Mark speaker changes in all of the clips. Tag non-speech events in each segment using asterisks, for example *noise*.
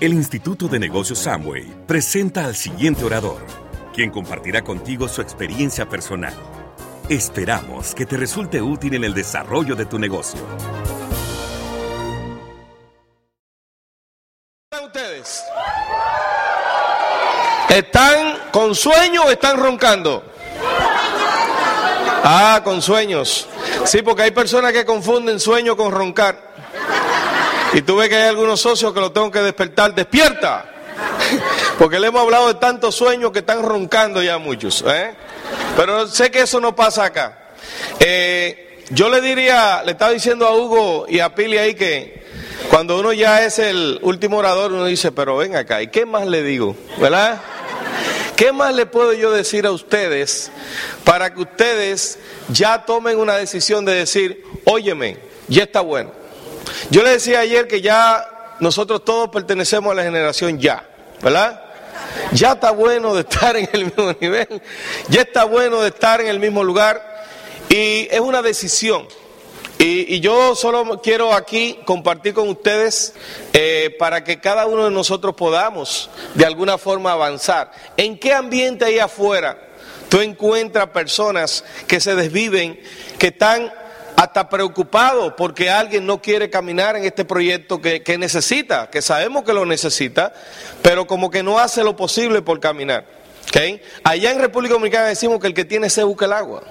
Speaker 1: El Instituto de Negocios Samway presenta al siguiente orador, quien compartirá contigo su experiencia personal. Esperamos que te resulte útil en el desarrollo de tu negocio.
Speaker 2: ¿Están con sueño o están roncando? Ah, con sueños. Sí, porque hay personas que confunden sueño con roncar. Y tú ves que hay algunos socios que lo tengo que despertar. ¡Despierta! *laughs* Porque le hemos hablado de tantos sueños que están roncando ya muchos. ¿eh? Pero sé que eso no pasa acá. Eh, yo le diría, le estaba diciendo a Hugo y a Pili ahí que cuando uno ya es el último orador, uno dice, pero ven acá, ¿y qué más le digo? ¿Verdad? ¿Qué más le puedo yo decir a ustedes para que ustedes ya tomen una decisión de decir, óyeme, ya está bueno? Yo le decía ayer que ya nosotros todos pertenecemos a la generación ya, ¿verdad? Ya está bueno de estar en el mismo nivel, ya está bueno de estar en el mismo lugar y es una decisión. Y, yo solo quiero aquí compartir con ustedes eh, para que cada uno de nosotros podamos de alguna forma avanzar. ¿En qué ambiente ahí afuera tú encuentras personas que se desviven, que están hasta preocupados porque alguien no quiere caminar en este proyecto que, que necesita, que sabemos que lo necesita, pero como que no hace lo posible por caminar? ¿Okay? Allá en República Dominicana decimos que el que tiene se busca el agua.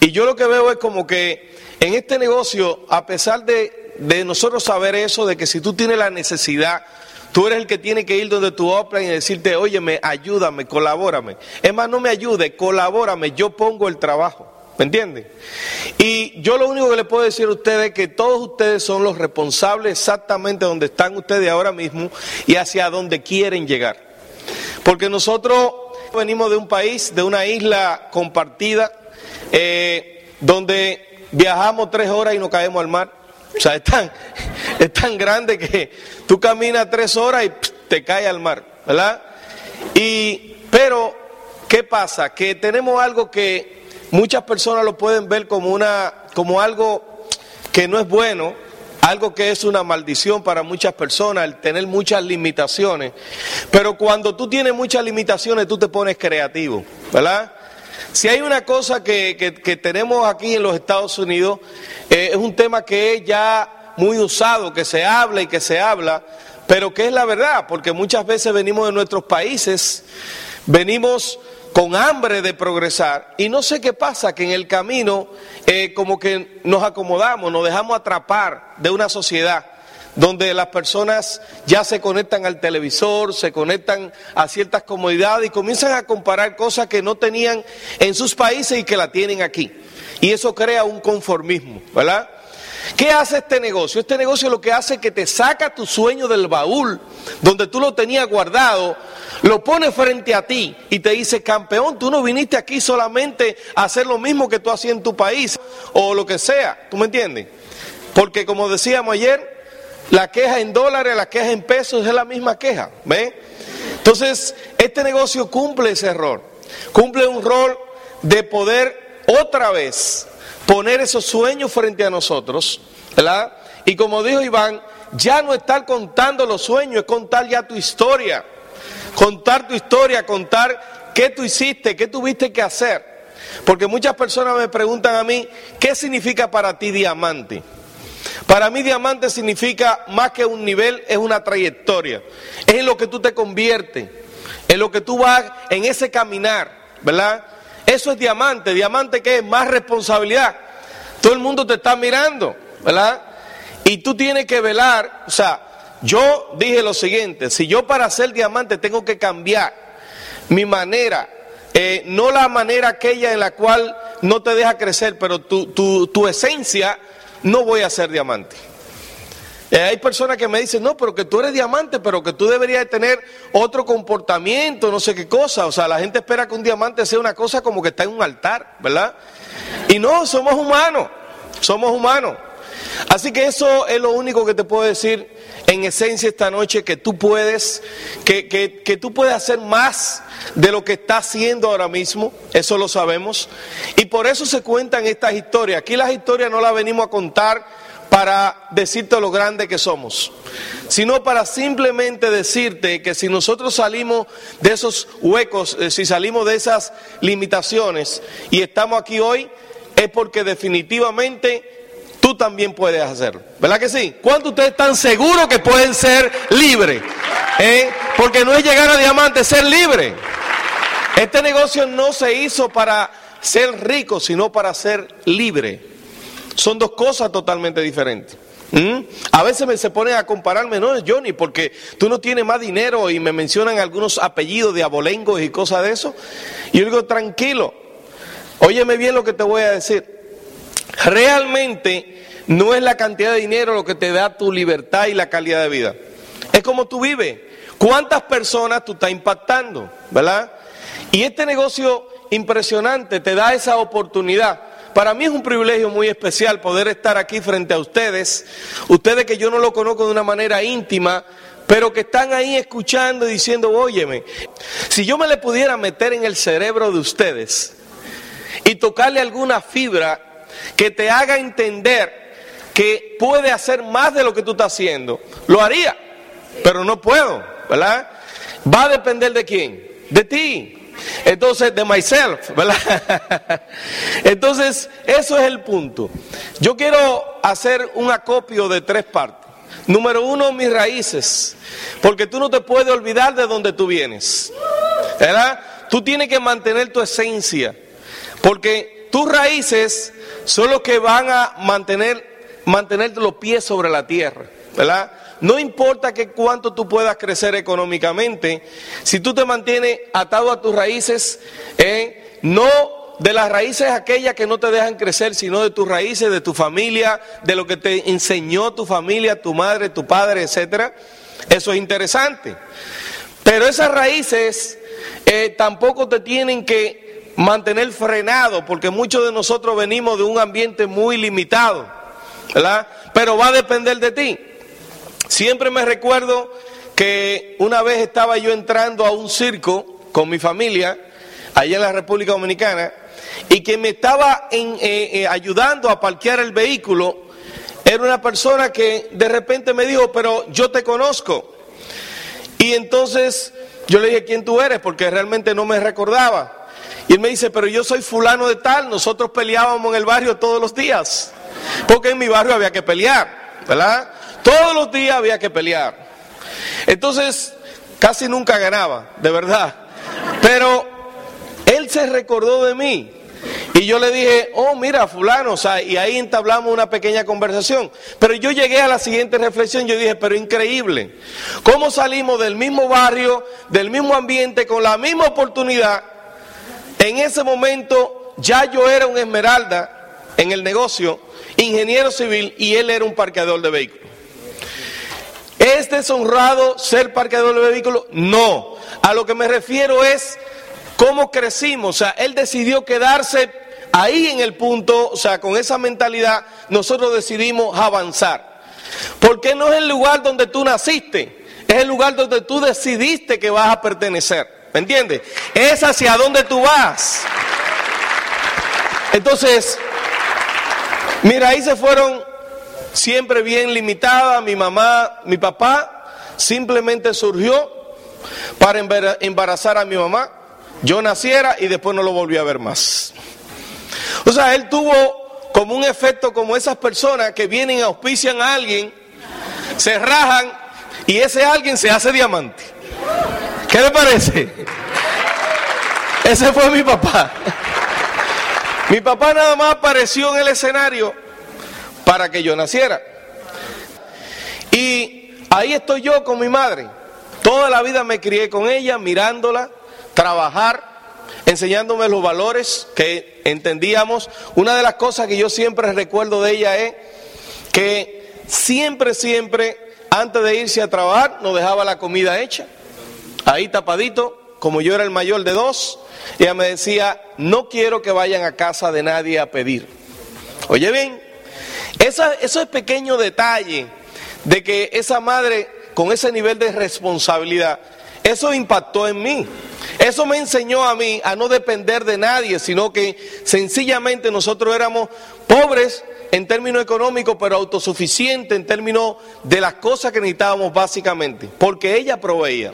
Speaker 2: Y yo lo que veo es como que en este negocio, a pesar de, nosotros saber eso, de que si tú tienes la necesidad, tú eres el que tiene que ir donde tu opera y decirte, óyeme, ayúdame, colabórame. Es más, no me ayude, colabórame, yo pongo el trabajo. ¿Me entienden? Y yo lo único que le puedo decir a ustedes es que todos ustedes son los responsables exactamente donde están ustedes ahora mismo y hacia donde quieren llegar. Porque nosotros venimos de un país, de una isla compartida, eh, donde viajamos tres horas y nos caemos al mar. O sea, es tan, *laughs* es tan grande que tú caminas tres horas y te caes al mar, ¿verdad? Y, pero, ¿qué pasa? Que tenemos algo que muchas personas lo pueden ver como, una, como algo que no es bueno, algo que es una maldición para muchas personas, el tener muchas limitaciones. Pero cuando tú tienes muchas limitaciones, tú te pones creativo, ¿verdad? Si hay una cosa que, tenemos aquí en los Estados Unidos, eh, es un tema que es ya muy usado, que se habla y que se habla, pero que es la verdad, porque muchas veces venimos de nuestros países, venimos con hambre de progresar y no sé qué pasa, que en el camino eh, como que nos acomodamos, nos dejamos atrapar de una sociedad donde las personas ya se conectan al televisor, se conectan a ciertas comodidades y comienzan a comparar cosas que no tenían en sus países y que la tienen aquí. Y eso crea un conformismo, ¿verdad? ¿Qué hace este negocio? Este negocio lo que hace es que te saca tu sueño del baúl, donde tú lo tenías guardado, lo pone frente a ti y te dice, campeón, tú no viniste aquí solamente a hacer lo mismo que tú hacías en tu país o lo que sea, ¿tú me entiendes? Porque como decíamos ayer, la queja en dólares, la queja en pesos es la misma queja. ¿Ve? Entonces, este negocio cumple ese error. Cumple un rol de poder otra vez poner esos sueños frente a nosotros. ¿verdad? Y como dijo Iván, ya no estar contando los sueños, es contar ya tu historia. Contar tu historia, contar qué tú hiciste, qué tuviste que hacer. Porque muchas personas me preguntan a mí, ¿qué significa para ti diamante? Para mí diamante significa más que un nivel, es una trayectoria. Es en lo que tú te conviertes, en lo que tú vas en ese caminar, ¿verdad? Eso es diamante. Diamante que es más responsabilidad. Todo el mundo te está mirando, ¿verdad? Y tú tienes que velar, o sea, yo dije lo siguiente, si yo para ser diamante tengo que cambiar mi manera, eh, no la manera aquella en la cual no te deja crecer, pero tu, tu, tu esencia no voy a ser diamante. Eh, hay personas que me dicen, no, pero que tú eres diamante, pero que tú deberías tener otro comportamiento, no sé qué cosa. O sea, la gente espera que un diamante sea una cosa como que está en un altar, ¿verdad? Y no, somos humanos, somos humanos. Así que eso es lo único que te puedo decir en esencia esta noche, que tú puedes, que, que, tú puedes hacer más de lo que estás haciendo ahora mismo, eso lo sabemos. Y por eso se cuentan estas historias. Aquí las historias no las venimos a contar para decirte lo grande que somos, sino para simplemente decirte que si nosotros salimos de esos huecos, eh, si salimos de esas limitaciones y estamos aquí hoy, es porque definitivamente tú también puedes hacerlo. ¿Verdad que sí? ¿Cuántos ustedes están seguros que pueden ser libres? ¿Eh? Porque no es llegar a diamante, es ser libre. Este negocio no se hizo para ser rico, sino para ser libre. Son dos cosas totalmente diferentes. ¿Mm? A veces me se ponen a compararme, no Johnny, porque tú no tienes más dinero y me mencionan algunos apellidos de abolengos y cosas de eso. Y yo digo, tranquilo, óyeme bien lo que te voy a decir. Realmente no es la cantidad de dinero lo que te da tu libertad y la calidad de vida. Es como tú vives. ¿Cuántas personas tú estás impactando? ¿Verdad? Y este negocio impresionante te da esa oportunidad. Para mí es un privilegio muy especial poder estar aquí frente a ustedes, ustedes que yo no lo conozco de una manera íntima, pero que están ahí escuchando y diciendo, óyeme, si yo me le pudiera meter en el cerebro de ustedes y tocarle alguna fibra que te haga entender que puede hacer más de lo que tú estás haciendo, lo haría, pero no puedo, ¿verdad? Va a depender de quién, de ti. Entonces, de myself, ¿verdad? *laughs* Entonces, eso es el punto. Yo quiero hacer un acopio de tres partes. Número uno, mis raíces, porque tú no te puedes olvidar de donde tú vienes, ¿verdad? Tú tienes que mantener tu esencia, porque tus raíces son los que van a mantener, mantener los pies sobre la tierra, ¿verdad? No importa que cuánto tú puedas crecer económicamente, si tú te mantienes atado a tus raíces, eh, no de las raíces aquellas que no te dejan crecer, sino de tus raíces, de tu familia, de lo que te enseñó tu familia, tu madre, tu padre, etcétera. Eso es interesante. Pero esas raíces eh, tampoco te tienen que mantener frenado, porque muchos de nosotros venimos de un ambiente muy limitado, ¿verdad? Pero va a depender de ti. Siempre me recuerdo que una vez estaba yo entrando a un circo con mi familia, allá en la República Dominicana, y que me estaba eh, eh, ayudando a parquear el vehículo era una persona que de repente me dijo, pero yo te conozco. Y entonces yo le dije, ¿quién tú eres? Porque realmente no me recordaba. Y él me dice, pero yo soy fulano de tal, nosotros peleábamos en el barrio todos los días, porque en mi barrio había que pelear, ¿verdad? Todos los días había que pelear. Entonces, casi nunca ganaba, de verdad. Pero él se recordó de mí. Y yo le dije, oh, mira, fulano, y ahí entablamos una pequeña conversación. Pero yo llegué a la siguiente reflexión, yo dije, pero increíble, ¿cómo salimos del mismo barrio, del mismo ambiente, con la misma oportunidad? En ese momento ya yo era un esmeralda en el negocio, ingeniero civil, y él era un parqueador de vehículos. ¿Es deshonrado ser parqueador de vehículos? No. A lo que me refiero es cómo crecimos. O sea, él decidió quedarse ahí en el punto, o sea, con esa mentalidad, nosotros decidimos avanzar. Porque no es el lugar donde tú naciste, es el lugar donde tú decidiste que vas a pertenecer. ¿Me entiendes? Es hacia donde tú vas. Entonces, mira, ahí se fueron siempre bien limitada, mi mamá, mi papá simplemente surgió para embarazar a mi mamá, yo naciera y después no lo volví a ver más. O sea, él tuvo como un efecto como esas personas que vienen, auspician a alguien, se rajan y ese alguien se hace diamante. ¿Qué le parece? Ese fue mi papá. Mi papá nada más apareció en el escenario para que yo naciera. Y ahí estoy yo con mi madre. Toda la vida me crié con ella, mirándola, trabajar, enseñándome los valores que entendíamos. Una de las cosas que yo siempre recuerdo de ella es que siempre, siempre, antes de irse a trabajar, nos dejaba la comida hecha, ahí tapadito, como yo era el mayor de dos, ella me decía, no quiero que vayan a casa de nadie a pedir. Oye bien, esa, ese pequeño detalle de que esa madre con ese nivel de responsabilidad, eso impactó en mí. Eso me enseñó a mí a no depender de nadie, sino que sencillamente nosotros éramos pobres en términos económicos, pero autosuficiente en términos de las cosas que necesitábamos básicamente, porque ella proveía.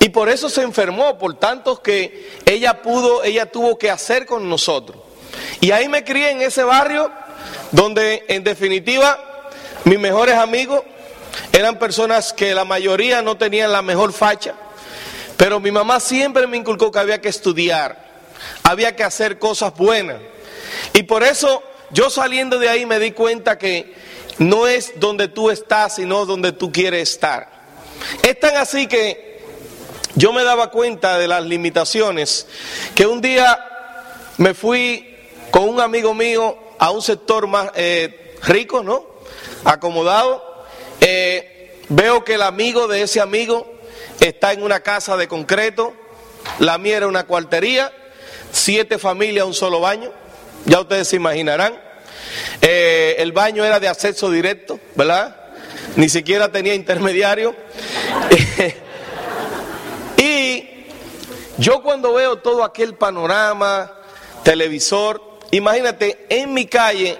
Speaker 2: Y por eso se enfermó, por tantos que ella pudo, ella tuvo que hacer con nosotros. Y ahí me crié en ese barrio donde en definitiva mis mejores amigos eran personas que la mayoría no tenían la mejor facha, pero mi mamá siempre me inculcó que había que estudiar, había que hacer cosas buenas. Y por eso yo saliendo de ahí me di cuenta que no es donde tú estás, sino donde tú quieres estar. Es tan así que yo me daba cuenta de las limitaciones que un día me fui con un amigo mío a un sector más eh, rico, ¿no? Acomodado. Eh, veo que el amigo de ese amigo está en una casa de concreto, la mía era una cuartería, siete familias, un solo baño, ya ustedes se imaginarán. Eh, el baño era de acceso directo, ¿verdad? Ni siquiera tenía intermediario. *laughs* y yo cuando veo todo aquel panorama, televisor, imagínate, en mi calle,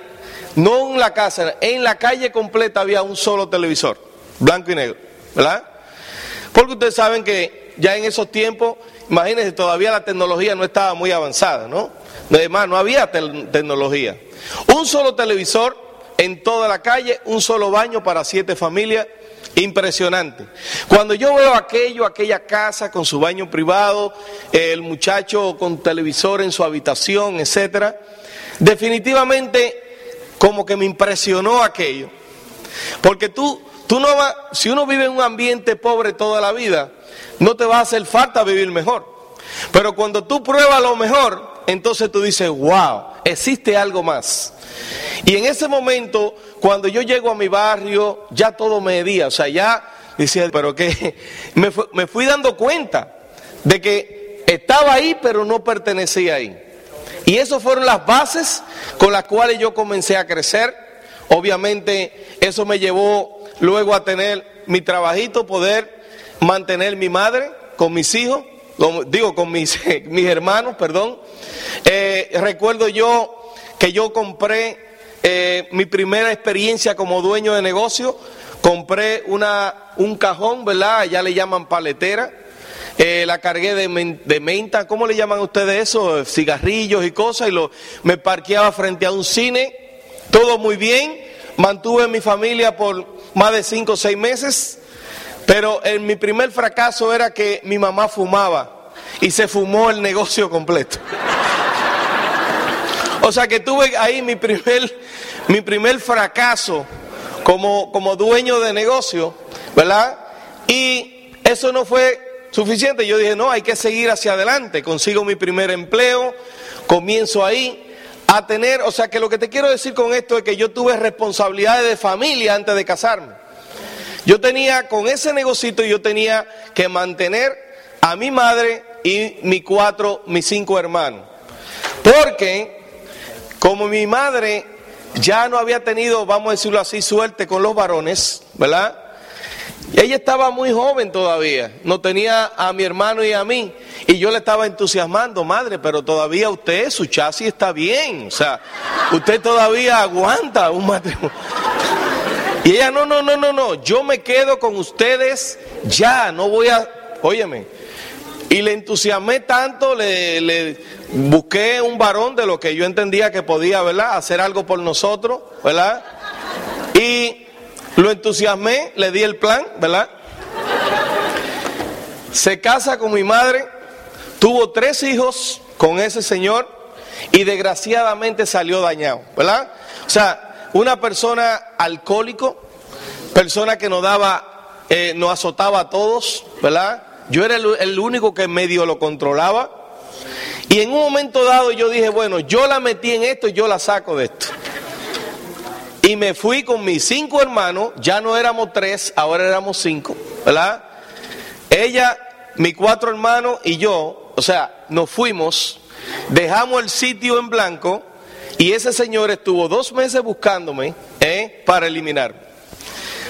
Speaker 2: no en la casa, en la calle completa había un solo televisor, blanco y negro, ¿verdad? Porque ustedes saben que ya en esos tiempos, imagínense, todavía la tecnología no estaba muy avanzada, ¿no? Además, no había tecnología. Un solo televisor en toda la calle, un solo baño para siete familias, impresionante. Cuando yo veo aquello, aquella casa con su baño privado, el muchacho con televisor en su habitación, etcétera, definitivamente como que me impresionó aquello. Porque tú Tú no vas, si uno vive en un ambiente pobre toda la vida, no te va a hacer falta vivir mejor. Pero cuando tú pruebas lo mejor, entonces tú dices, wow, existe algo más. Y en ese momento, cuando yo llego a mi barrio, ya todo me o sea, ya decía, pero que *laughs* me, me fui dando cuenta de que estaba ahí, pero no pertenecía ahí. Y esas fueron las bases con las cuales yo comencé a crecer. Obviamente, eso me llevó luego a tener mi trabajito, poder mantener mi madre con mis hijos, digo con mis, *laughs* mis hermanos, perdón. Eh, recuerdo yo que yo compré eh, mi primera experiencia como dueño de negocio, compré una, un cajón, ¿verdad? Ya le llaman paletera. Eh, la cargué de, de, menta, ¿cómo le llaman ustedes eso? Cigarrillos y cosas, y lo, me parqueaba frente a un cine, todo muy bien, mantuve mi familia por más de cinco o seis meses, pero en mi primer fracaso era que mi mamá fumaba y se fumó el negocio completo. O sea que tuve ahí mi primer, mi primer fracaso como, como dueño de negocio, ¿verdad? Y eso no fue suficiente. Yo dije, no, hay que seguir hacia adelante. Consigo mi primer empleo, comienzo ahí a tener, o sea que lo que te quiero decir con esto es que yo tuve responsabilidades de familia antes de casarme. Yo tenía, con ese negocito yo tenía que mantener a mi madre y mis cuatro, mis cinco hermanos. Porque como mi madre ya no había tenido, vamos a decirlo así, suerte con los varones, ¿verdad? Ella estaba muy joven todavía, no tenía a mi hermano y a mí, y yo le estaba entusiasmando, madre, pero todavía usted, su chasis está bien, o sea, usted todavía aguanta un matrimonio. Y ella, no, no, no, no, no, yo me quedo con ustedes ya, no voy a, óyeme, y le entusiasmé tanto, le, le, busqué un varón de lo que yo entendía que podía, ¿verdad?, hacer algo por nosotros, ¿verdad? Y lo entusiasmé, le di el plan, ¿verdad? Se casa con mi madre, tuvo tres hijos con ese señor y desgraciadamente salió dañado, ¿verdad? O sea, una persona alcohólico, persona que nos daba, eh, nos azotaba a todos, ¿verdad? Yo era el, el único que medio lo controlaba. Y en un momento dado yo dije, bueno, yo la metí en esto y yo la saco de esto. Y me fui con mis cinco hermanos, ya no éramos tres, ahora éramos cinco, ¿verdad? Ella, mis cuatro hermanos y yo, o sea, nos fuimos, dejamos el sitio en blanco y ese señor estuvo dos meses buscándome ¿eh? para eliminarme.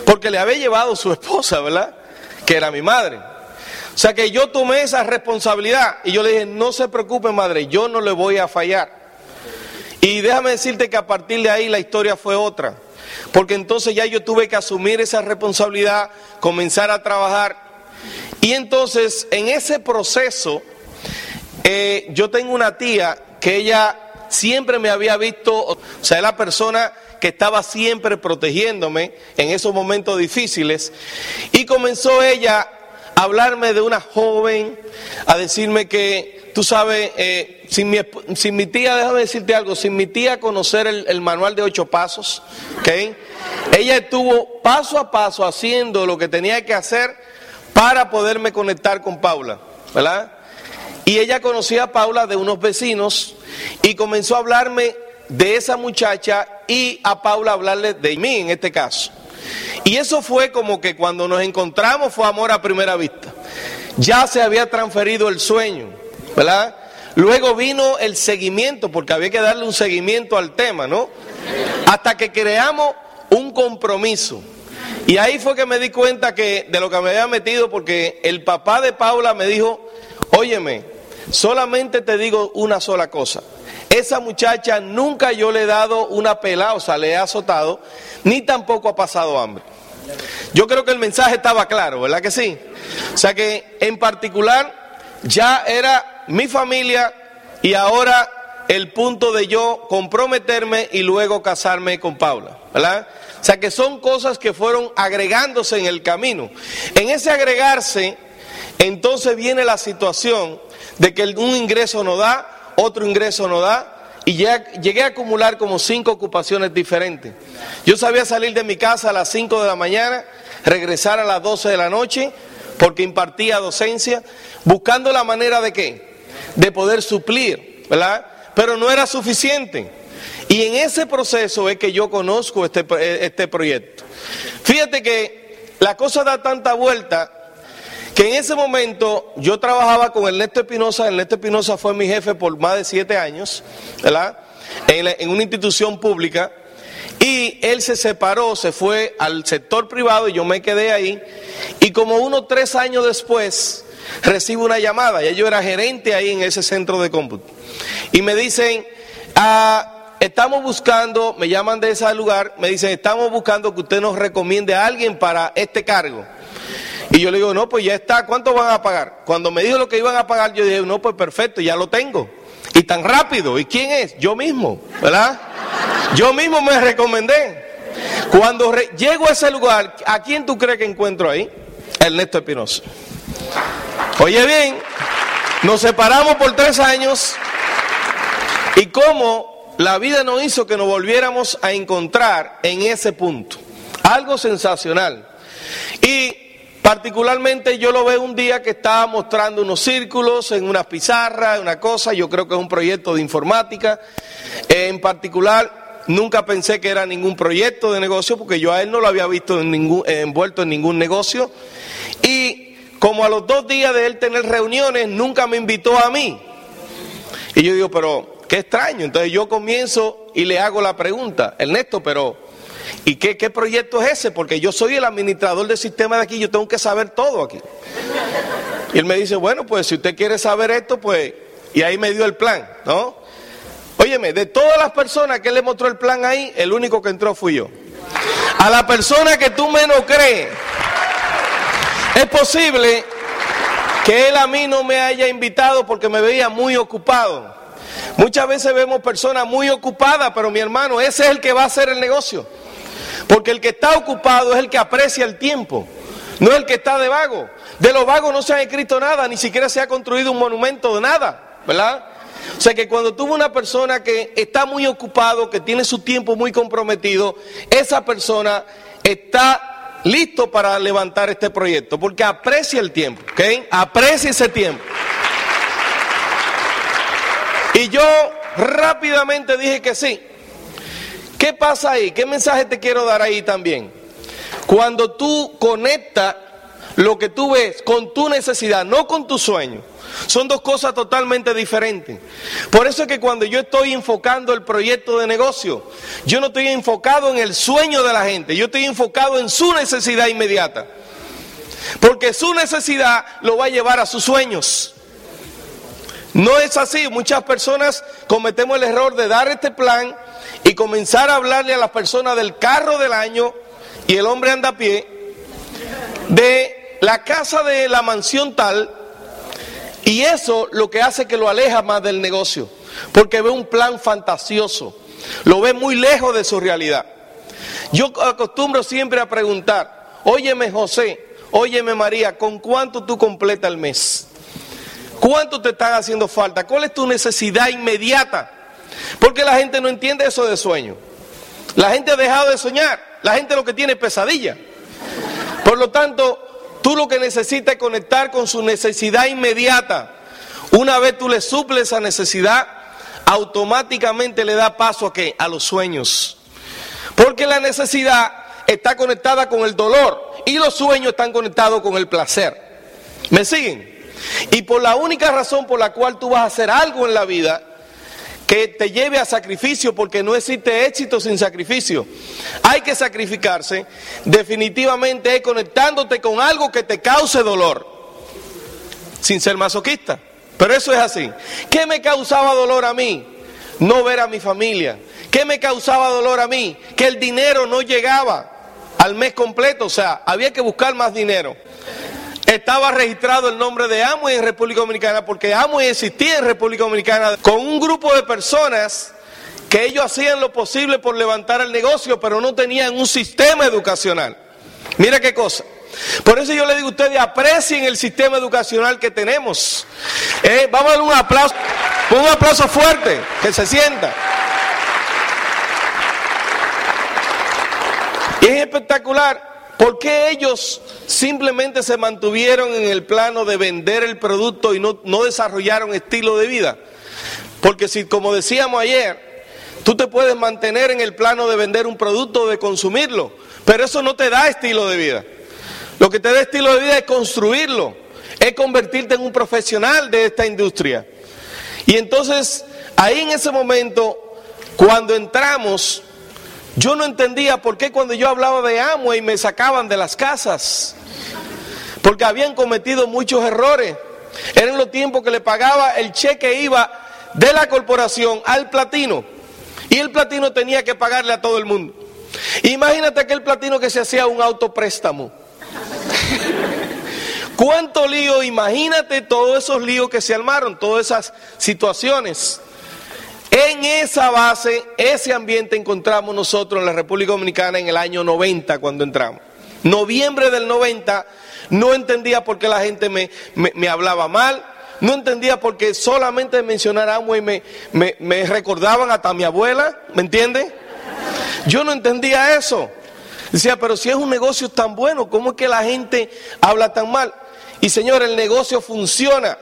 Speaker 2: Porque le había llevado su esposa, ¿verdad? Que era mi madre. O sea que yo tomé esa responsabilidad y yo le dije, no se preocupe madre, yo no le voy a fallar. Y déjame decirte que a partir de ahí la historia fue otra. Porque entonces ya yo tuve que asumir esa responsabilidad, comenzar a trabajar. Y entonces en ese proceso, eh, yo tengo una tía que ella siempre me había visto, o sea, la persona que estaba siempre protegiéndome en esos momentos difíciles. Y comenzó ella a hablarme de una joven, a decirme que, tú sabes, eh, sin, mi, sin, mi, tía, déjame decirte algo, sin mi tía conocer el, el manual de ocho pasos, ¿okay? ella estuvo paso a paso haciendo lo que tenía que hacer para poderme conectar con Paula, ¿verdad? Y ella conocía a Paula de unos vecinos y comenzó a hablarme de esa muchacha y a Paula hablarle de mí en este caso. Y eso fue como que cuando nos encontramos fue amor a primera vista. Ya se había transferido el sueño, ¿verdad? Luego vino el seguimiento, porque había que darle un seguimiento al tema, ¿no? Hasta que creamos un compromiso. Y ahí fue que me di cuenta que de lo que me había metido, porque el papá de Paula me dijo, óyeme, Solamente te digo una sola cosa. Esa muchacha nunca yo le he dado una pelada, o sea, le he azotado, ni tampoco ha pasado hambre. Yo creo que el mensaje estaba claro, ¿verdad que sí? O sea que en particular ya era mi familia y ahora el punto de yo comprometerme y luego casarme con Paula, ¿verdad? O sea que son cosas que fueron agregándose en el camino. En ese agregarse, entonces viene la situación de que un ingreso no da, otro ingreso no da, y llegué a acumular como cinco ocupaciones diferentes. Yo sabía salir de mi casa a las 5 de la mañana, regresar a las 12 de la noche, porque impartía docencia, buscando la manera de qué? De poder suplir, ¿verdad? Pero no era suficiente. Y en ese proceso es que yo conozco este, este proyecto. Fíjate que la cosa da tanta vuelta que en ese momento yo trabajaba con Ernesto Espinosa, Ernesto Espinosa fue mi jefe por más de siete años, ¿verdad? En, una institución pública, y él se separó, se fue al sector privado y yo me quedé ahí, y como unos tres años después recibo una llamada, ya yo era gerente ahí en ese centro de cómputo, y me dicen, ah, estamos buscando, me llaman de ese lugar, me dicen, estamos buscando que usted nos recomiende a alguien para este cargo. Y yo le digo, no, pues ya está, ¿cuánto van a pagar? Cuando me dijo lo que iban a pagar, yo dije, no, pues perfecto, ya lo tengo. Y tan rápido, ¿y quién es? Yo mismo, ¿verdad? Yo mismo me recomendé. Cuando llego a ese lugar, ¿a quién tú crees que encuentro ahí? Ernesto Espinosa. Oye bien, nos separamos por tres años y cómo la vida nos hizo que nos volviéramos a encontrar en ese punto. Algo sensacional. Y Particularmente yo lo veo un día que estaba mostrando unos círculos en una pizarra, una cosa, yo creo que es un proyecto de informática. En particular, nunca pensé que era ningún proyecto de negocio porque yo a él no lo había visto envuelto en ningún negocio. Y como a los dos días de él tener reuniones, nunca me invitó a mí. Y yo digo, pero qué extraño. Entonces yo comienzo y le hago la pregunta, Ernesto, pero ¿Y qué, qué, proyecto es ese? Porque yo soy el administrador del sistema de aquí, yo tengo que saber todo aquí. Y él me dice, bueno, pues si usted quiere saber esto, pues, y ahí me dio el plan, ¿no? Óyeme, de todas las personas que él le mostró el plan ahí, el único que entró fui yo. A la persona que tú menos crees, es posible que él a mí no me haya invitado porque me veía muy ocupado. Muchas veces vemos personas muy ocupadas, pero mi hermano, ese es el que va a hacer el negocio. Porque el que está ocupado es el que aprecia el tiempo, no el que está de vago. De los vagos no se ha escrito nada, ni siquiera se ha construido un monumento de nada, ¿verdad? O sea que cuando tuvo una persona que está muy ocupado, que tiene su tiempo muy comprometido, esa persona está listo para levantar este proyecto, porque aprecia el tiempo, ¿ok? Aprecia ese tiempo. Y yo rápidamente dije que sí. ¿Qué pasa ahí? ¿Qué mensaje te quiero dar ahí también? Cuando tú conectas lo que tú ves con tu necesidad, no con tu sueño, son dos cosas totalmente diferentes. Por eso es que cuando yo estoy enfocando el proyecto de negocio, yo no estoy enfocado en el sueño de la gente, yo estoy enfocado en su necesidad inmediata. Porque su necesidad lo va a llevar a sus sueños. No es así. Muchas personas cometemos el error de dar este plan y comenzar a hablarle a las personas del carro del año y el hombre anda a pie, de la casa de la mansión tal, y eso lo que hace que lo aleja más del negocio, porque ve un plan fantasioso, lo ve muy lejos de su realidad. Yo acostumbro siempre a preguntar, óyeme José, óyeme María, ¿con cuánto tú completas el mes? ¿Cuánto te están haciendo falta? ¿Cuál es tu necesidad inmediata? Porque la gente no entiende eso de sueño. La gente ha dejado de soñar. La gente lo que tiene es pesadilla. Por lo tanto, tú lo que necesitas es conectar con su necesidad inmediata. Una vez tú le suples esa necesidad, automáticamente le da paso a qué? A los sueños. Porque la necesidad está conectada con el dolor y los sueños están conectados con el placer. ¿Me siguen? Y por la única razón por la cual tú vas a hacer algo en la vida que te lleve a sacrificio, porque no existe éxito sin sacrificio. Hay que sacrificarse, definitivamente es conectándote con algo que te cause dolor, sin ser masoquista. Pero eso es así. ¿Qué me causaba dolor a mí? No ver a mi familia. ¿Qué me causaba dolor a mí? Que el dinero no llegaba al mes completo, o sea, había que buscar más dinero estaba registrado el nombre de Amway en República Dominicana porque Amway existía en República Dominicana con un grupo de personas que ellos hacían lo posible por levantar el negocio, pero no tenían un sistema educacional. Mira qué cosa. Por eso yo le digo a ustedes, aprecien el sistema educacional que tenemos. Eh, vamos a dar un aplauso, un aplauso fuerte, que se sienta. Y es espectacular ¿Por qué ellos simplemente se mantuvieron en el plano de vender el producto y no, no desarrollaron estilo de vida? Porque si, como decíamos ayer, tú te puedes mantener en el plano de vender un producto o de consumirlo, pero eso no te da estilo de vida. Lo que te da estilo de vida es construirlo, es convertirte en un profesional de esta industria. Y entonces, ahí en ese momento, cuando entramos, yo no entendía por qué cuando yo hablaba de y me sacaban de las casas. Porque habían cometido muchos errores. Eran los tiempos que le pagaba el cheque iba de la corporación al platino. Y el platino tenía que pagarle a todo el mundo. Imagínate aquel platino que se hacía un autopréstamo. *laughs* ¿Cuánto lío? Imagínate todos esos líos que se armaron, todas esas situaciones. En esa base, ese ambiente encontramos nosotros en la República Dominicana en el año 90 cuando entramos. Noviembre del 90 no entendía por qué la gente me, hablaba mal, no entendía por qué solamente mencionar a me, me, recordaban hasta mi abuela, ¿me entiende? Yo no entendía eso. Decía, pero si es un negocio tan bueno, ¿cómo es que la gente habla tan mal? Y señor, el negocio funciona.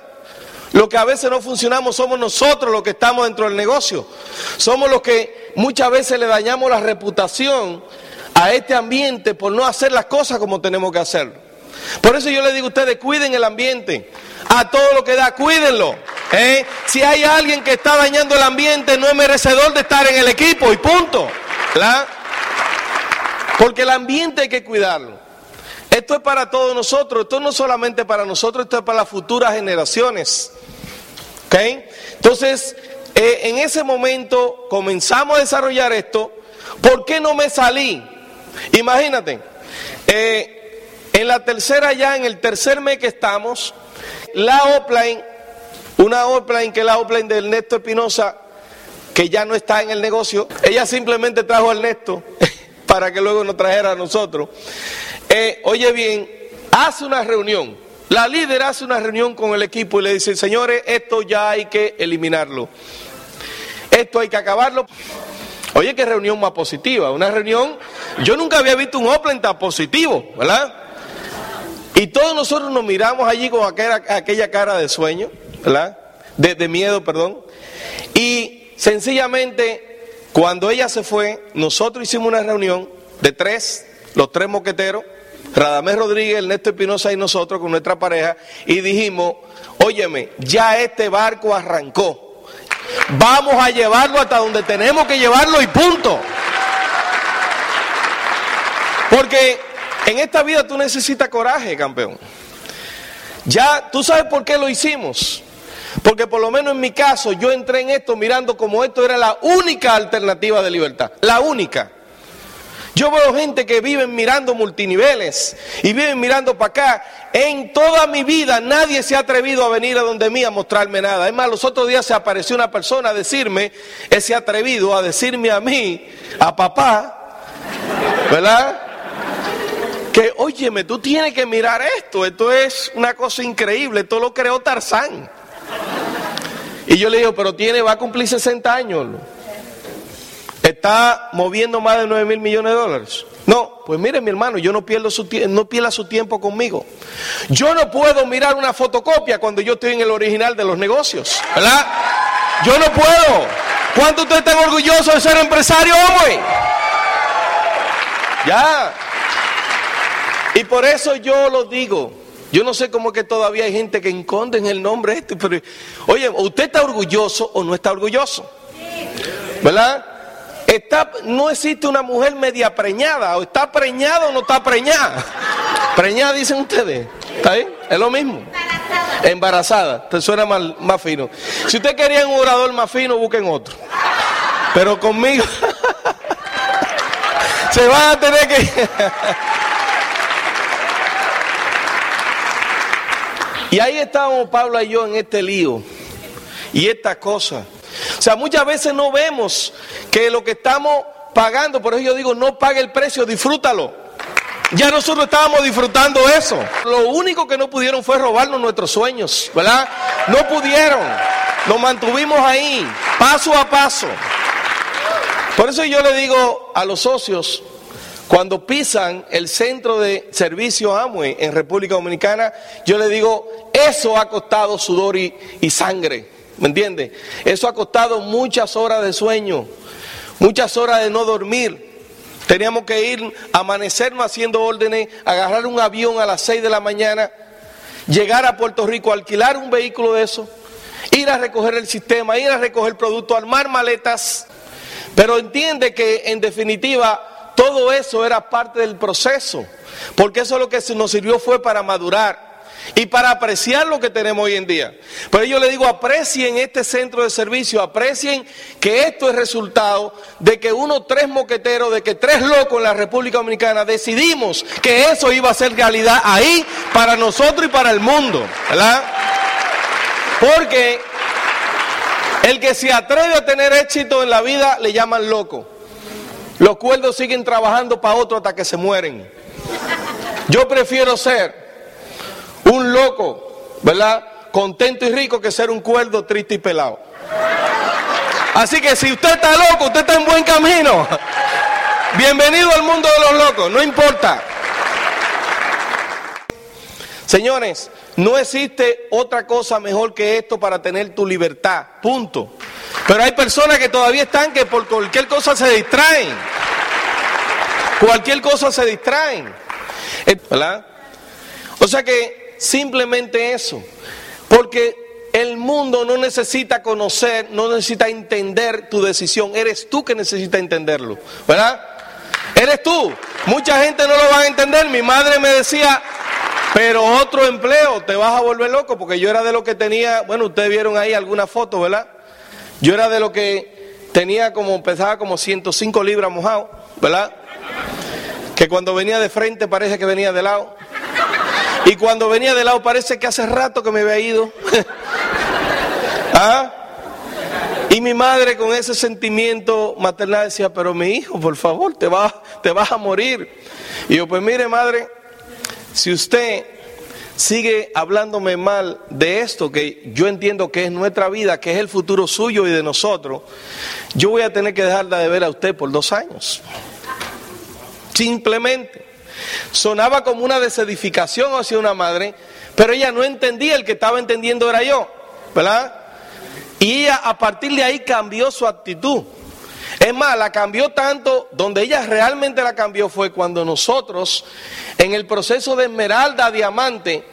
Speaker 2: Lo que a veces no funcionamos somos nosotros los que estamos dentro del negocio. Somos los que muchas veces le dañamos la reputación a este ambiente por no hacer las cosas como tenemos que hacerlo. Por eso yo le digo a ustedes, cuiden el ambiente. A todo lo que da, cuídenlo. ¿eh? Si hay alguien que está dañando el ambiente, no es merecedor de estar en el equipo y punto. Porque el ambiente hay que cuidarlo. Esto es para todos nosotros, esto no solamente para nosotros, esto es para las futuras generaciones. Entonces, eh, en ese momento comenzamos a desarrollar esto. ¿Por qué no me salí? Imagínate, eh, en la tercera ya, en el tercer mes que estamos, la offline, una offline que es la offline de Ernesto Espinosa, que ya no está en el negocio, ella simplemente trajo a Ernesto *laughs* para que luego nos trajera a nosotros. Eh, oye bien, hace una reunión la líder hace una reunión con el equipo y le dice, señores, esto ya hay que eliminarlo. Esto hay que acabarlo. Oye, qué reunión más positiva. Una reunión, yo nunca había visto un Open tan positivo, ¿verdad? Y todos nosotros nos miramos allí con aquella, cara de sueño, ¿verdad? De, de miedo, perdón. Y sencillamente, cuando ella se fue, nosotros hicimos una reunión de tres, los tres moqueteros, Radamés Rodríguez, Ernesto Espinosa y nosotros con nuestra pareja y dijimos, óyeme, ya este barco arrancó. Vamos a llevarlo hasta donde tenemos que llevarlo y punto. Porque en esta vida tú necesitas coraje, campeón. Ya, tú sabes por qué lo hicimos. Porque por lo menos en mi caso yo entré en esto mirando como esto era la única alternativa de libertad. La única. Yo veo gente que vive mirando multiniveles y viven mirando para acá. En toda mi vida nadie se ha atrevido a venir a donde mí a mostrarme nada. Es más, los otros días se apareció una persona a decirme, ese atrevido a decirme a mí, a papá, ¿verdad? Que, óyeme, tú tienes que mirar esto, esto es una cosa increíble, esto lo creó Tarzán. Y yo le digo, pero tiene, va a cumplir 60 años está moviendo más de 9 mil millones de dólares. No, pues mire mi hermano, yo no pierdo su no pierda su tiempo conmigo. Yo no puedo mirar una fotocopia cuando yo estoy en el original de los negocios, ¿verdad? Yo no puedo. ¿Cuánto usted está orgulloso de ser empresario hoy? Ya. Y por eso yo lo digo. Yo no sé cómo que todavía hay gente que enconde en el nombre este, pero oye, ¿usted está orgulloso o no está orgulloso? ¿Verdad? No existe una mujer media preñada, o está preñada o no está preñada. Preñada dicen ustedes, ¿está bien? Es lo mismo. Embarazada, te suena más, más fino. Si usted quería un orador más fino, busquen otro. Pero conmigo *laughs* se van a tener que... *laughs* y ahí estábamos Pablo y yo en este lío y esta cosa. O sea, muchas veces no vemos que lo que estamos pagando, por eso yo digo, no pague el precio, disfrútalo. Ya nosotros estábamos disfrutando eso. Lo único que no pudieron fue robarnos nuestros sueños, ¿verdad? No pudieron. Nos mantuvimos ahí, paso a paso. Por eso yo le digo a los socios, cuando pisan el centro de servicio Amway en República Dominicana, yo le digo, eso ha costado sudor y, y sangre. ¿Me entiende? Eso ha costado muchas horas de sueño, muchas horas de no dormir. Teníamos que ir, amanecernos haciendo órdenes, agarrar un avión a las 6 de la mañana, llegar a Puerto Rico, alquilar un vehículo de eso, ir a recoger el sistema, ir a recoger producto, armar maletas. Pero entiende que en definitiva todo eso era parte del proceso, porque eso lo que nos sirvió fue para madurar y para apreciar lo que tenemos hoy en día. Pero yo le digo, aprecien este centro de servicio, aprecien que esto es resultado de que uno, tres moqueteros, de que tres locos en la República Dominicana decidimos que eso iba a ser realidad ahí para nosotros y para el mundo, ¿verdad? Porque el que se atreve a tener éxito en la vida le llaman loco. Los cuerdos siguen trabajando para otro hasta que se mueren. Yo prefiero ser un loco, ¿verdad? Contento y rico que ser un cuerdo triste y pelado. Así que si usted está loco, usted está en buen camino. Bienvenido al mundo de los locos, no importa. Señores, no existe otra cosa mejor que esto para tener tu libertad, punto. Pero hay personas que todavía están que por cualquier cosa se distraen. Cualquier cosa se distraen. ¿Verdad? O sea que Simplemente eso. Porque el mundo no necesita conocer, no necesita entender tu decisión. Eres tú que necesita entenderlo. ¿Verdad? Eres tú. Mucha gente no lo va a entender. Mi madre me decía, pero otro empleo, te vas a volver loco. Porque yo era de lo que tenía, bueno, ustedes vieron ahí alguna foto, ¿verdad? Yo era de lo que tenía como, pesaba como 105 libras mojado, ¿verdad? Que cuando venía de frente parece que venía de lado. Y cuando venía de lado parece que hace rato que me había ido. *laughs* ¿Ah? Y mi madre con ese sentimiento maternal decía, pero mi hijo, por favor, te vas, te vas a morir. Y yo, pues mire madre, si usted sigue hablándome mal de esto, que yo entiendo que es nuestra vida, que es el futuro suyo y de nosotros, yo voy a tener que dejarla de ver a usted por dos años. Simplemente. Sonaba como una desedificación hacia una madre, pero ella no entendía, el que estaba entendiendo era yo, ¿verdad? Y ella a partir de ahí cambió su actitud. Es más, la cambió tanto, donde ella realmente la cambió fue cuando nosotros, en el proceso de Esmeralda Diamante,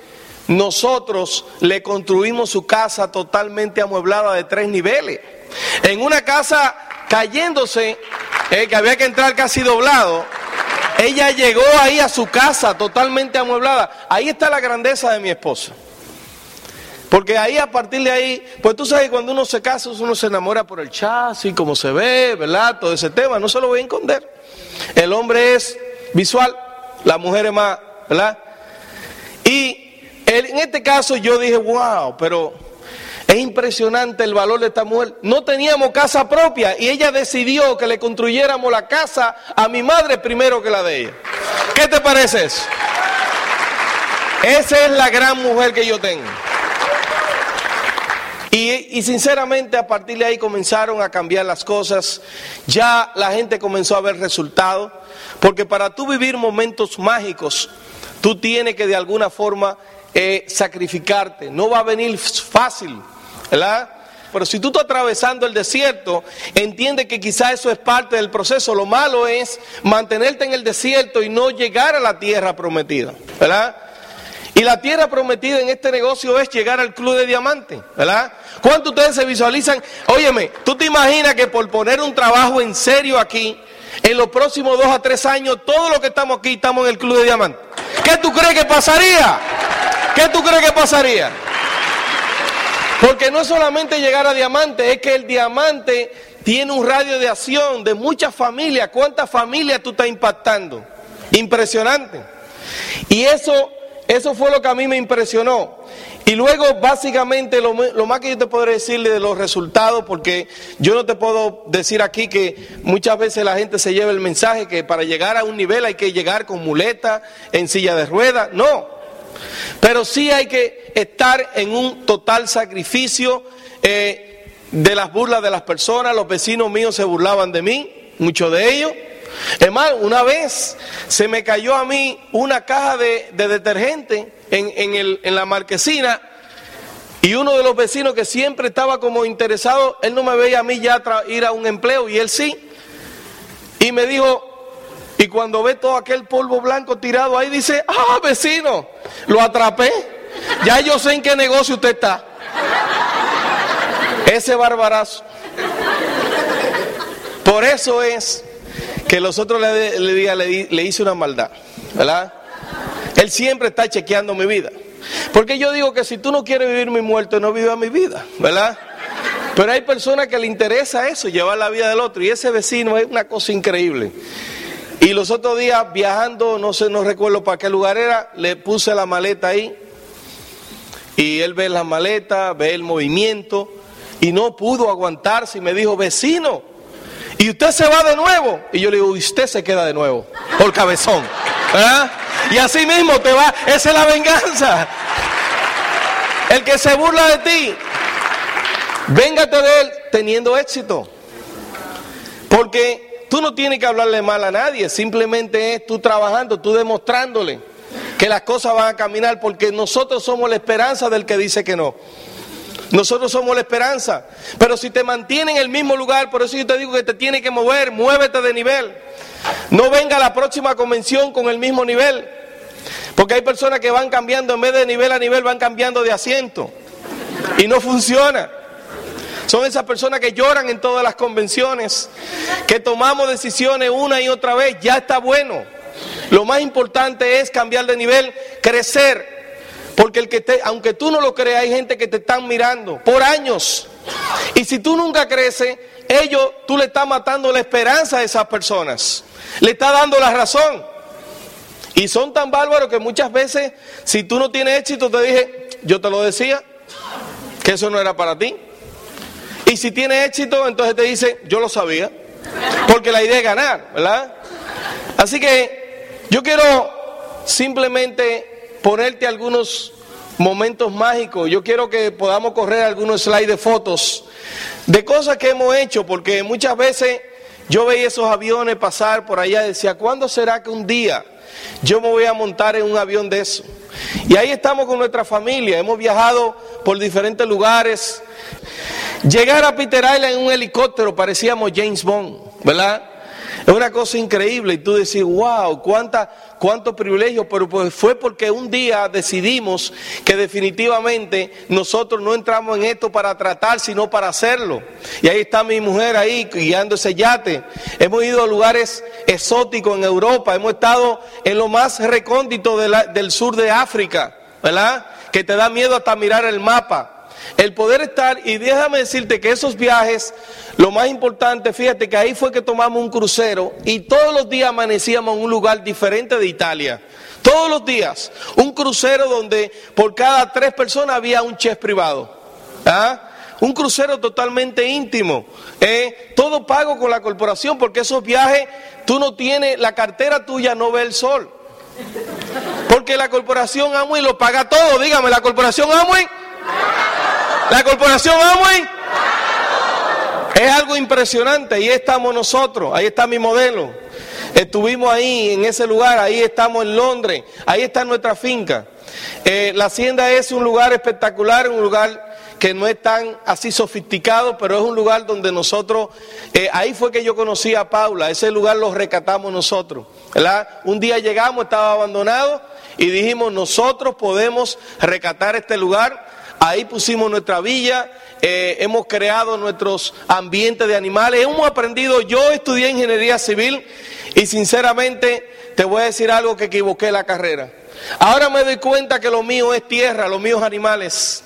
Speaker 2: nosotros le construimos su casa totalmente amueblada de tres niveles. En una casa cayéndose, eh, que había que entrar casi doblado, ella llegó ahí a su casa totalmente amueblada. Ahí está la grandeza de mi esposa. Porque ahí, a partir de ahí, pues tú sabes cuando uno se casa, uno se enamora por el chasis, cómo se ve, ¿verdad? Todo ese tema, no se lo voy a esconder. El hombre es visual, la mujer es más, ¿verdad? Y en este caso yo dije, wow, pero es impresionante el valor de esta mujer. No teníamos casa propia y ella decidió que le construyéramos la casa a mi madre primero que la de ella. ¿Qué te parece eso? Esa es la gran mujer que yo tengo. Y, sinceramente a partir de ahí comenzaron a cambiar las cosas. Ya la gente comenzó a ver resultados. Porque para tú vivir momentos mágicos, tú tienes que de alguna forma eh, sacrificarte. No va a venir fácil, ¿verdad? Pero si tú estás atravesando el desierto, entiende que quizás eso es parte del proceso. Lo malo es mantenerte en el desierto y no llegar a la tierra prometida, ¿verdad? Y la tierra prometida en este negocio es llegar al club de diamante, ¿verdad? ¿Cuántos ustedes se visualizan? Óyeme, ¿tú te imaginas que por poner un trabajo en serio aquí, en los próximos dos a tres años, todos los que estamos aquí estamos en el club de diamante? ¿Qué tú crees que pasaría? ¿Qué tú crees que pasaría? Porque no es solamente llegar a diamante, es que el diamante tiene un radio de acción de muchas familias. ¿Cuántas familias tú estás impactando? Impresionante. Y eso eso fue lo que a mí me impresionó. Y luego, básicamente, lo, más que yo te podré decirle de los resultados, porque yo no te puedo decir aquí que muchas veces la gente se lleva el mensaje que para llegar a un nivel hay que llegar con muleta, en silla de ruedas. No. Pero sí hay que estar en un total sacrificio eh, de las burlas de las personas. Los vecinos míos se burlaban de mí, muchos de ellos. Hermano, una vez se me cayó a mí una caja de, detergente en, la marquesina y uno de los vecinos que siempre estaba como interesado, él no me veía a mí ya ir a un empleo y él sí. Y me dijo, y cuando ve todo aquel polvo blanco tirado ahí, dice, ah, vecino, lo atrapé. Ya yo sé en qué negocio usted está. Ese barbarazo. Por eso es que los otros le, le, le, le hice una maldad, ¿verdad? Él siempre está chequeando mi vida. Porque yo digo que si tú no quieres vivir mi muerte, no viva mi vida, ¿verdad? Pero hay personas que le interesa eso, llevar la vida del otro. Y ese vecino es una cosa increíble. Y los otros días viajando, no sé, no recuerdo para qué lugar era, le puse la maleta ahí. Y él ve la maleta, ve el movimiento. Y no pudo aguantarse y me dijo, vecino, y usted se va de nuevo. Y yo le digo, y usted se queda de nuevo, por cabezón. Y así mismo te va, esa es la venganza. El que se burla de ti, véngate de él teniendo éxito. Porque tú no tienes que hablarle mal a nadie, simplemente es tú trabajando, tú demostrándole que las cosas van a caminar, porque nosotros somos la esperanza del que dice que no. Nosotros somos la esperanza. Pero si te mantiene en el mismo lugar, por eso yo te digo que te tiene que mover, muévete de nivel. No venga a la próxima convención con el mismo nivel. Porque hay personas que van cambiando, en vez de nivel a nivel, van cambiando de asiento. Y no funciona. Son esas personas que lloran en todas las convenciones, que tomamos decisiones una y otra vez, ya está bueno. Lo más importante es cambiar de nivel, crecer, porque el que te, aunque tú no lo creas, hay gente que te están mirando por años. Y si tú nunca creces, ellos, tú le estás matando la esperanza a esas personas. Le estás dando la razón. Y son tan bárbaros que muchas veces, si tú no tienes éxito, te dije, yo te lo decía, que eso no era para ti. Y si tienes éxito, entonces te dice, yo lo sabía. Porque la idea es ganar, ¿verdad? Así que yo quiero simplemente ponerte algunos momentos mágicos. Yo quiero que podamos correr algunos slides de fotos de cosas que hemos hecho, porque muchas veces yo veía esos aviones pasar por allá y decía, ¿cuándo será que un día yo me voy a montar en un avión de eso? Y ahí estamos con nuestra familia, hemos viajado por diferentes lugares. Llegar a Peter Island en un helicóptero parecíamos James Bond, ¿verdad? Es una cosa increíble y tú decís, wow, cuánta, cuánto privilegio, pero pues fue porque un día decidimos que definitivamente nosotros no entramos en esto para tratar, sino para hacerlo. Y ahí está mi mujer ahí guiando ese yate. Hemos ido a lugares exóticos en Europa, hemos estado en lo más recóndito del sur de África. ¿verdad? Que te da miedo hasta mirar el mapa. El poder estar, y déjame decirte que esos viajes, lo más importante, fíjate que ahí fue que tomamos un crucero y todos los días amanecíamos en un lugar diferente de Italia. Todos los días. Un crucero donde por cada tres personas había un chef privado. ¿Ah? Un crucero totalmente íntimo. ¿eh? Todo pago con la corporación porque esos viajes tú no tienes, la cartera tuya no ve el sol. Porque la corporación Amway lo paga todo. Dígame, la corporación Amway. La corporación Amway. Es algo impresionante. Ahí estamos nosotros. Ahí está mi modelo. Estuvimos ahí en ese lugar. Ahí estamos en Londres. Ahí está nuestra finca. Eh, la hacienda es un lugar espectacular, un lugar que no es tan así sofisticado, pero es un lugar donde nosotros, eh, ahí fue que yo conocí a Paula, ese lugar lo rescatamos nosotros, ¿verdad? Un día llegamos, estaba abandonado y dijimos, nosotros podemos rescatar este lugar, ahí pusimos nuestra villa, eh, hemos creado nuestros ambientes de animales, hemos aprendido, yo estudié ingeniería civil y sinceramente te voy a decir algo que equivoqué la carrera. Ahora me doy cuenta que lo mío es tierra, lo mío es animales.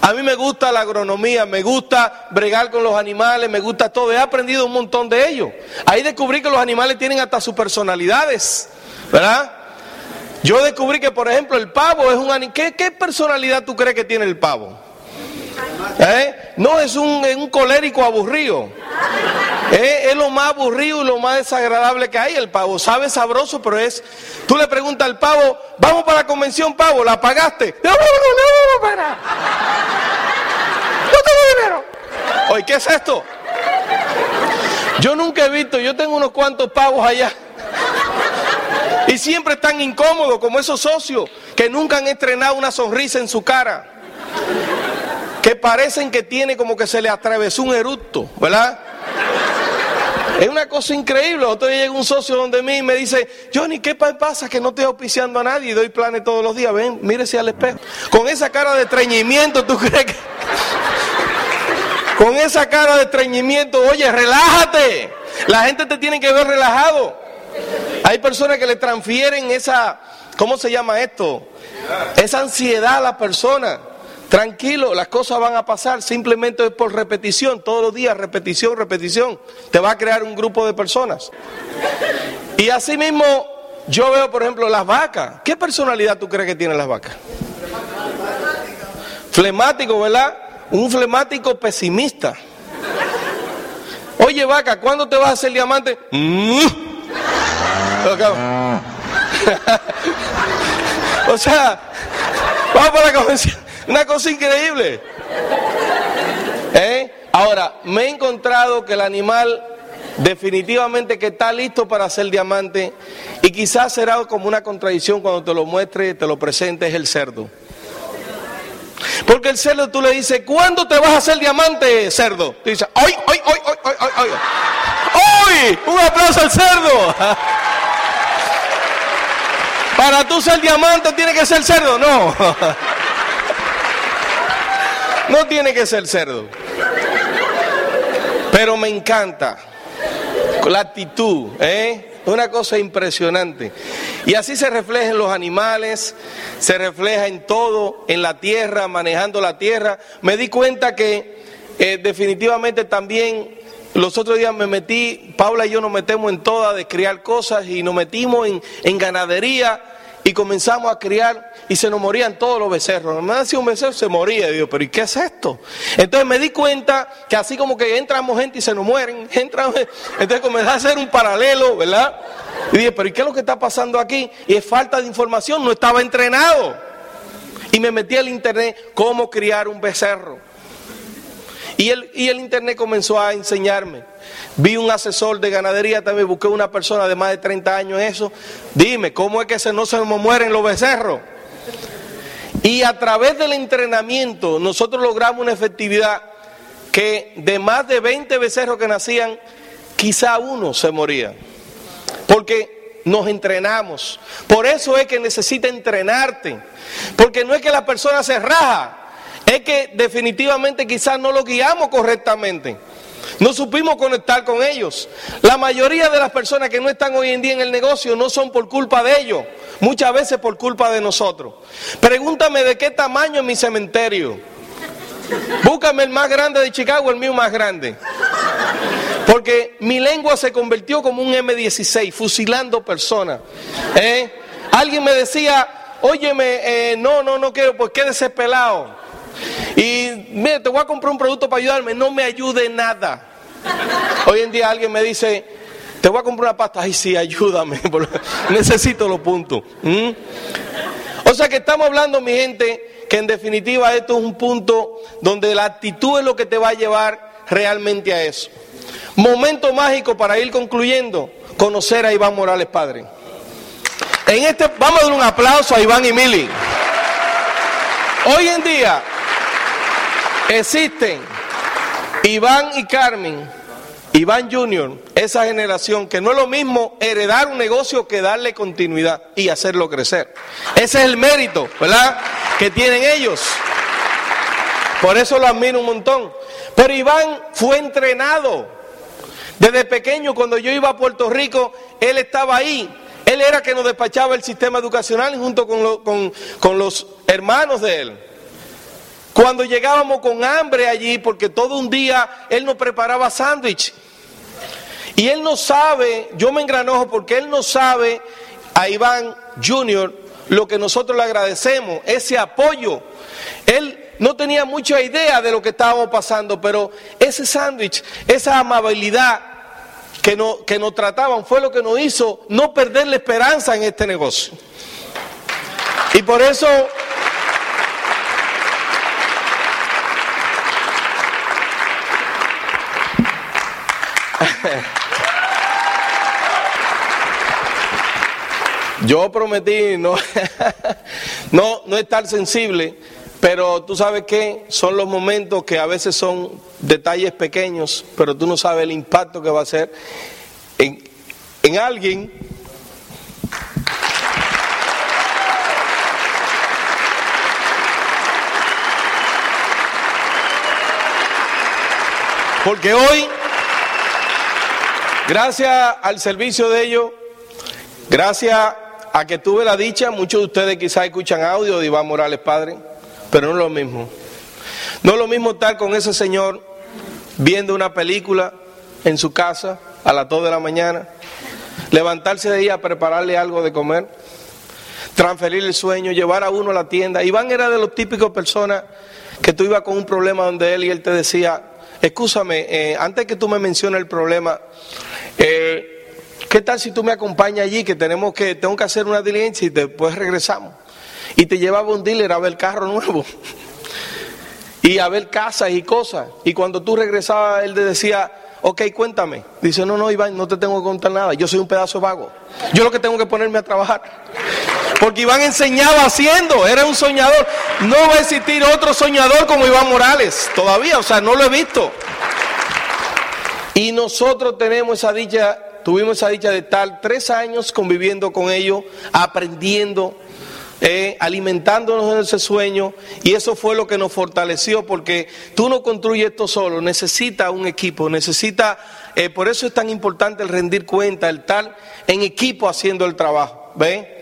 Speaker 2: A mí me gusta la agronomía, me gusta bregar con los animales, me gusta todo. He aprendido un montón de ellos. Ahí descubrí que los animales tienen hasta sus personalidades, ¿verdad? Yo descubrí que, por ejemplo, el pavo es un animal. ¿Qué, personalidad tú crees que tiene el pavo? ¿Eh? No, es un, un colérico aburrido. Es, lo más aburrido y lo más desagradable que hay el pavo. Sabe sabroso, pero es. Tú le preguntas al pavo, vamos para la convención, pavo, ¿la pagaste? No, no, no, no, para. No tengo dinero. Oye, ¿qué es esto? Yo nunca he visto, yo tengo unos cuantos pavos allá. Y siempre están incómodos, como esos socios que nunca han estrenado una sonrisa en su cara. Que parecen que tiene como que se le atravesó un eructo, ¿verdad? Es una cosa increíble. Otro día llega un socio donde mí y me dice, Johnny, ¿qué pasa que no estoy auspiciando a nadie y doy planes todos los días? Ven, mírese al espejo. Con esa cara de estreñimiento, ¿tú crees que...? Con esa cara de estreñimiento, oye, relájate. La gente te tiene que ver relajado. Hay personas que le transfieren esa, ¿cómo se llama esto? Esa ansiedad a la persona. Tranquilo, las cosas van a pasar, simplemente es por repetición, todos los días, repetición, repetición. Te va a crear un grupo de personas. Y así mismo, yo veo, por ejemplo, las vacas. ¿Qué personalidad tú crees que tienen las vacas? Flemático, ¿verdad? Un flemático pesimista. Oye, vaca, ¿cuándo te vas a hacer diamante? Mm. O sea, vamos para la convención. Una cosa increíble. ¿Eh? Ahora, me he encontrado que el animal definitivamente que está listo para ser diamante y quizás será como una contradicción cuando te lo muestre, te lo presente, es el cerdo. Porque el cerdo tú le dices, ¿cuándo te vas a hacer diamante, cerdo? Tú dices, ¡ay, ay, ay, ay, ay, ay! ay! ¡Hoy! ¡Un aplauso al cerdo! Para tú ser diamante tiene que ser cerdo, no. *laughs* No tiene que ser cerdo. Pero me encanta la actitud, ¿eh? Una cosa impresionante. Y así se refleja en los animales, se refleja en todo, en la tierra, manejando la tierra. Me di cuenta que eh, definitivamente también los otros días me metí, Paula y yo nos metemos en todas de criar cosas y nos metimos en, en ganadería y comenzamos a criar y se nos morían todos los becerros. Me decía un becerro, se moría. Y digo, pero ¿y qué es esto? Entonces me di cuenta que así como que entramos gente y se nos mueren, *laughs* entramos, entonces comencé a hacer un paralelo, ¿verdad? Y dije, pero ¿y qué es lo que está pasando aquí? Y es falta de información, no estaba entrenado. Y me metí al internet cómo criar un becerro. Y el, y el internet comenzó a enseñarme. Vi un asesor de ganadería, también busqué una persona de más de 30 años eso. Dime, ¿cómo es que se no se mueren los becerros? Y a través del entrenamiento nosotros logramos una efectividad que de más de 20 becerros que nacían, quizá uno se moría. Porque nos entrenamos. Por eso es que necesita entrenarte. Porque no es que la persona se raja, es que definitivamente quizás no lo guiamos correctamente. No supimos conectar con ellos. La mayoría de las personas que no están hoy en día en el negocio no son por culpa de ellos, muchas veces por culpa de nosotros. Pregúntame de qué tamaño es mi cementerio. Búscame el más grande de Chicago, el mío más grande. Porque mi lengua se convirtió como un M16, fusilando personas. ¿Eh? Alguien me decía, óyeme, eh, no, no, no quiero, pues quédese pelado. Y mire, te voy a comprar un producto para ayudarme, no me ayude nada. Hoy en día alguien me dice, te voy a comprar una pasta, ay sí, ayúdame, *laughs* necesito los puntos. O sea que estamos hablando, mi gente, que en definitiva esto es un punto donde la actitud es lo que te va a llevar realmente a eso. Momento mágico para ir concluyendo, conocer a Iván Morales Padre. En este, vamos a dar un aplauso a Iván y Mili. Hoy en día existen Iván y Carmen, Iván Junior, esa generación que no es lo mismo heredar un negocio que darle continuidad y hacerlo crecer. Ese es el mérito, ¿verdad? Que tienen ellos. Por eso lo admiro un montón. Pero Iván fue entrenado. Desde pequeño, cuando yo iba a Puerto Rico, él estaba ahí. Él era que nos despachaba el sistema educacional junto con, con los hermanos de él. Cuando llegábamos con hambre allí, porque todo un día él nos preparaba sándwich. Y él no sabe, yo me engranojo porque él no sabe a Iván Junior lo que nosotros le agradecemos, ese apoyo. Él no tenía mucha idea de lo que estábamos pasando, pero ese sándwich, esa amabilidad que, que nos trataban fue lo que nos hizo no perder la esperanza en este negocio. Y por eso *laughs* Yo prometí no, *laughs* no, no estar sensible, pero tú sabes que son los momentos que a veces son detalles pequeños, pero tú no sabes el impacto que va a hacer en, en alguien. Porque hoy, gracias al servicio de ellos, gracias a que tuve la dicha, muchos de ustedes quizás escuchan audio de Iván Morales Padre, pero no es lo mismo. No es lo mismo estar con ese señor viendo una película en su casa a las 2 de la mañana, levantarse de ahí a prepararle algo de comer, transferir el sueño, llevar a uno a la tienda. Iván era de los típicos personas que tú ibas con un problema donde él y él te decía, escúchame, eh, antes que tú me menciones el problema, eh, ¿Qué tal si tú me acompañas allí que tenemos que tengo que hacer una diligencia y después regresamos? Y te llevaba un dealer a ver carro nuevo *laughs* y a ver casas y cosas. Y cuando tú regresabas, él te decía, ok, cuéntame. Dice, no, no, Iván, no te tengo que contar nada. Yo soy un pedazo vago. Yo lo que tengo que ponerme a trabajar. *laughs* Porque Iván enseñaba haciendo, era un soñador. No va a existir otro soñador como Iván Morales todavía, o sea, no lo he visto. Y nosotros tenemos esa dicha tuvimos esa dicha de estar tres años conviviendo con ellos, aprendiendo, eh, alimentándonos en ese sueño y eso fue lo que nos fortaleció porque tú no construyes esto solo, necesita un equipo, necesita, eh, por eso es tan importante el rendir cuenta, el estar en equipo haciendo el trabajo, ¿ven?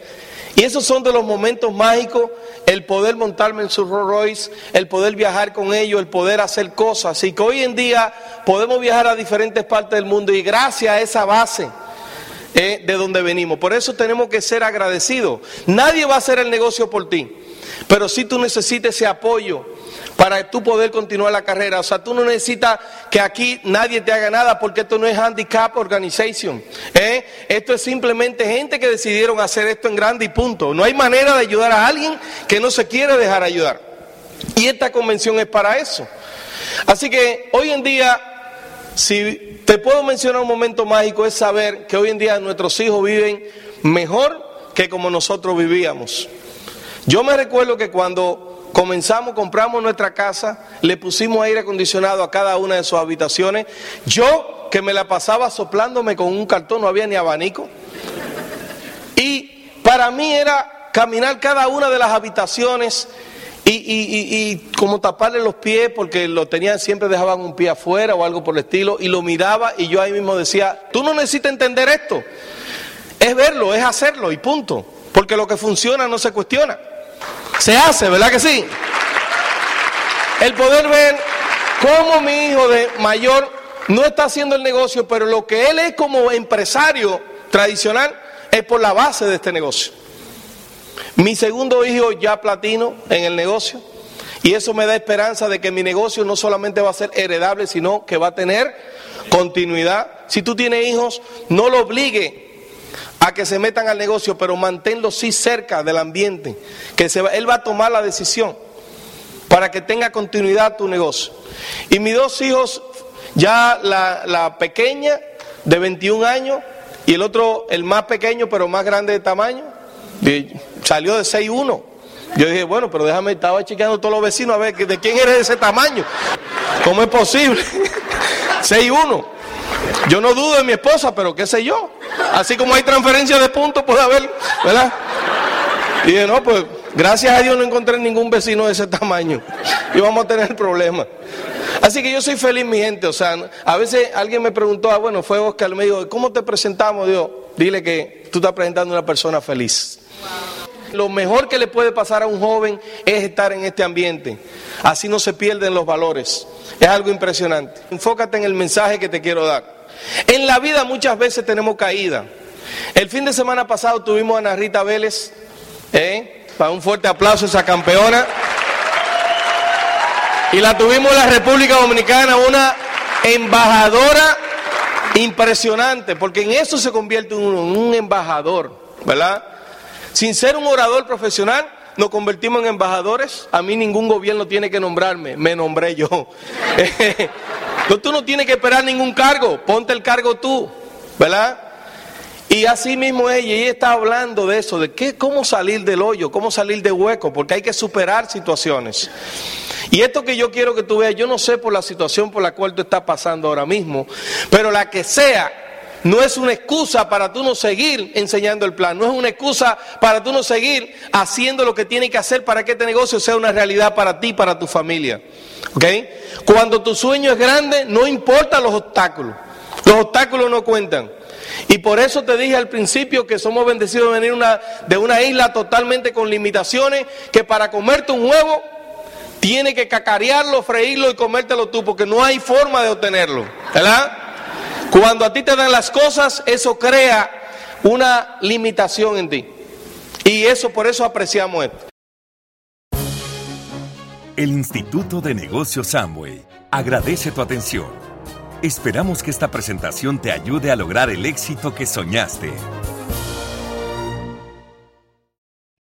Speaker 2: Y esos son de los momentos mágicos, el poder montarme en su Rolls Royce, el poder viajar con ellos, el poder hacer cosas. Y que hoy en día podemos viajar a diferentes partes del mundo y gracias a esa base eh, de donde venimos. Por eso tenemos que ser agradecidos. Nadie va a hacer el negocio por ti, pero si tú necesitas ese apoyo para tú poder continuar la carrera. O sea, tú no necesitas que aquí nadie te haga nada porque esto no es handicap organization. ¿eh? Esto es simplemente gente que decidieron hacer esto en grande y punto. No hay manera de ayudar a alguien que no se quiere dejar ayudar. Y esta convención es para eso. Así que hoy en día, si te puedo mencionar un momento mágico, es saber que hoy en día nuestros hijos viven mejor que como nosotros vivíamos. Yo me recuerdo que cuando Comenzamos, compramos nuestra casa, le pusimos aire acondicionado a cada una de sus habitaciones. Yo, que me la pasaba soplándome con un cartón, no había ni abanico. Y para mí era caminar cada una de las habitaciones y, como taparle los pies porque lo tenían, siempre dejaban un pie afuera o algo por el estilo, y lo miraba y yo ahí mismo decía, tú no necesitas entender esto, es verlo, es hacerlo y punto, porque lo que funciona no se cuestiona, se hace, ¿verdad que sí? El poder ver cómo mi hijo de mayor no está haciendo el negocio, pero lo que él es como empresario tradicional es por la base de este negocio. Mi segundo hijo ya platino en el negocio y eso me da esperanza de que mi negocio no solamente va a ser heredable, sino que va a tener continuidad. Si tú tienes hijos, no lo obligue a que se metan al negocio, pero manténlo sí cerca del ambiente, que se va, él va a tomar la decisión para que tenga continuidad tu negocio. Y mis dos hijos, ya la, pequeña de 21 años y el otro, el más pequeño pero más grande de tamaño, salió de 6'1". Yo dije, bueno, pero déjame, estaba chequeando todos los vecinos a ver de quién eres ese tamaño. ¿Cómo es posible? *laughs* 6'1". Yo no dudo de mi esposa, pero qué sé yo. Así como hay transferencia de puntos, puede haber, ¿verdad? Y dije, no, pues gracias a Dios no encontré ningún vecino de ese tamaño. Y vamos a tener problemas. Así que yo soy feliz, mi gente. O sea, a veces alguien me preguntó, ah, bueno, fue Oscar, me dijo, ¿cómo te presentamos? Dios, dile que tú estás presentando a una persona feliz. Lo mejor que le puede pasar a un joven es estar en este ambiente. Así no se pierden los valores. Es algo impresionante. Enfócate en el mensaje que te quiero dar. En la vida muchas veces tenemos caída. El fin de semana pasado tuvimos a Ana Rita Vélez. ¿eh? Para un fuerte aplauso a esa campeona. Y la tuvimos en la República Dominicana, una embajadora impresionante, porque en eso se convierte uno en un embajador, ¿verdad? Sin ser un orador profesional, nos convertimos en embajadores. A mí ningún gobierno tiene que nombrarme, me nombré yo. *laughs* no, tú no tienes que esperar ningún cargo, ponte el cargo tú, ¿verdad? Y así mismo ella, ella está hablando de eso, de qué, cómo salir del hoyo, cómo salir de hueco, porque hay que superar situaciones. Y esto que yo quiero que tú veas, yo no sé por la situación por la cual tú estás pasando ahora mismo, pero la que sea, no es una excusa para tú no seguir enseñando el plan, no es una excusa para tú no seguir haciendo lo que tiene que hacer para que este negocio sea una realidad para ti para tu familia. ¿Ok? Cuando tu sueño es grande, no importa los obstáculos, los obstáculos no cuentan. Y por eso te dije al principio que somos bendecidos de venir de una isla totalmente con limitaciones, que para comerte un huevo tiene que cacarearlo, freírlo y comértelo tú, porque no hay forma de obtenerlo. ¿Verdad? Cuando a ti te dan las cosas, eso crea una limitación en ti. Y eso por eso apreciamos esto.
Speaker 1: El Instituto de Negocios Samway agradece tu atención. Esperamos que esta presentación te ayude a lograr el éxito que soñaste.